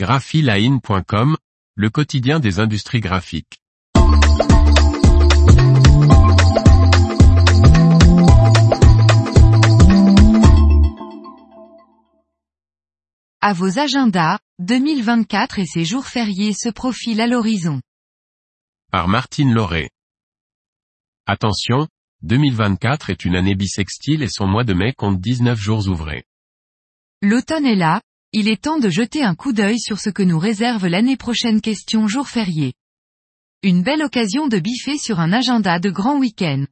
graphiline.com, le quotidien des industries graphiques. À vos agendas, 2024 et ses jours fériés se profilent à l'horizon. Par Martine Lauré. Attention, 2024 est une année bissextile et son mois de mai compte 19 jours ouvrés. L'automne est là, il est temps de jeter un coup d'œil sur ce que nous réserve l'année prochaine question jour férié. Une belle occasion de biffer sur un agenda de grand week-end.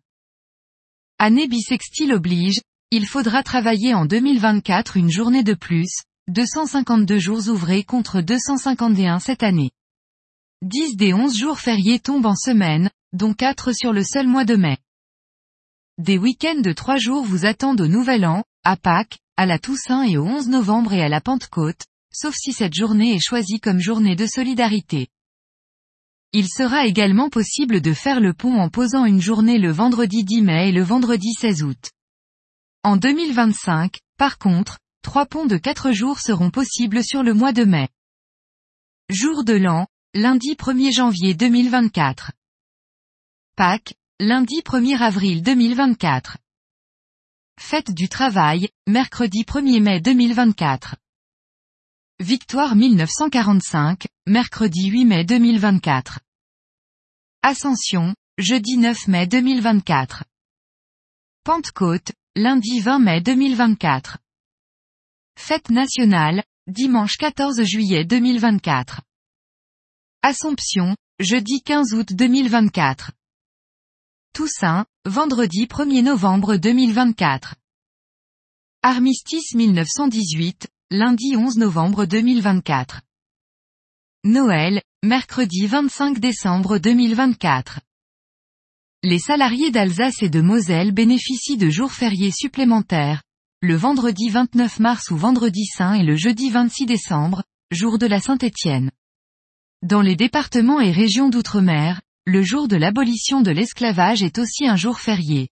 Année bisextile oblige, il faudra travailler en 2024 une journée de plus, 252 jours ouvrés contre 251 cette année. 10 des 11 jours fériés tombent en semaine, dont 4 sur le seul mois de mai. Des week-ends de 3 jours vous attendent au Nouvel An, à Pâques, à la Toussaint et au 11 novembre et à la Pentecôte, sauf si cette journée est choisie comme journée de solidarité. Il sera également possible de faire le pont en posant une journée le vendredi 10 mai et le vendredi 16 août. En 2025, par contre, trois ponts de 4 jours seront possibles sur le mois de mai. Jour de l'an, lundi 1er janvier 2024. Pâques, lundi 1er avril 2024. Fête du travail, mercredi 1er mai 2024. Victoire 1945, mercredi 8 mai 2024. Ascension, jeudi 9 mai 2024. Pentecôte, lundi 20 mai 2024. Fête nationale, dimanche 14 juillet 2024. Assomption, jeudi 15 août 2024. Toussaint, vendredi 1er novembre 2024. Armistice 1918, lundi 11 novembre 2024. Noël, mercredi 25 décembre 2024. Les salariés d'Alsace et de Moselle bénéficient de jours fériés supplémentaires, le vendredi 29 mars ou vendredi saint et le jeudi 26 décembre, jour de la Saint-Étienne. Dans les départements et régions d'outre-mer, le jour de l'abolition de l'esclavage est aussi un jour férié.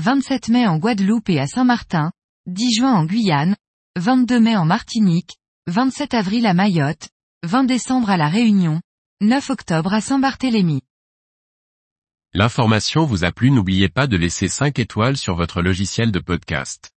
27 mai en Guadeloupe et à Saint-Martin, 10 juin en Guyane, 22 mai en Martinique, 27 avril à Mayotte, 20 décembre à La Réunion, 9 octobre à Saint-Barthélemy. L'information vous a plu n'oubliez pas de laisser 5 étoiles sur votre logiciel de podcast.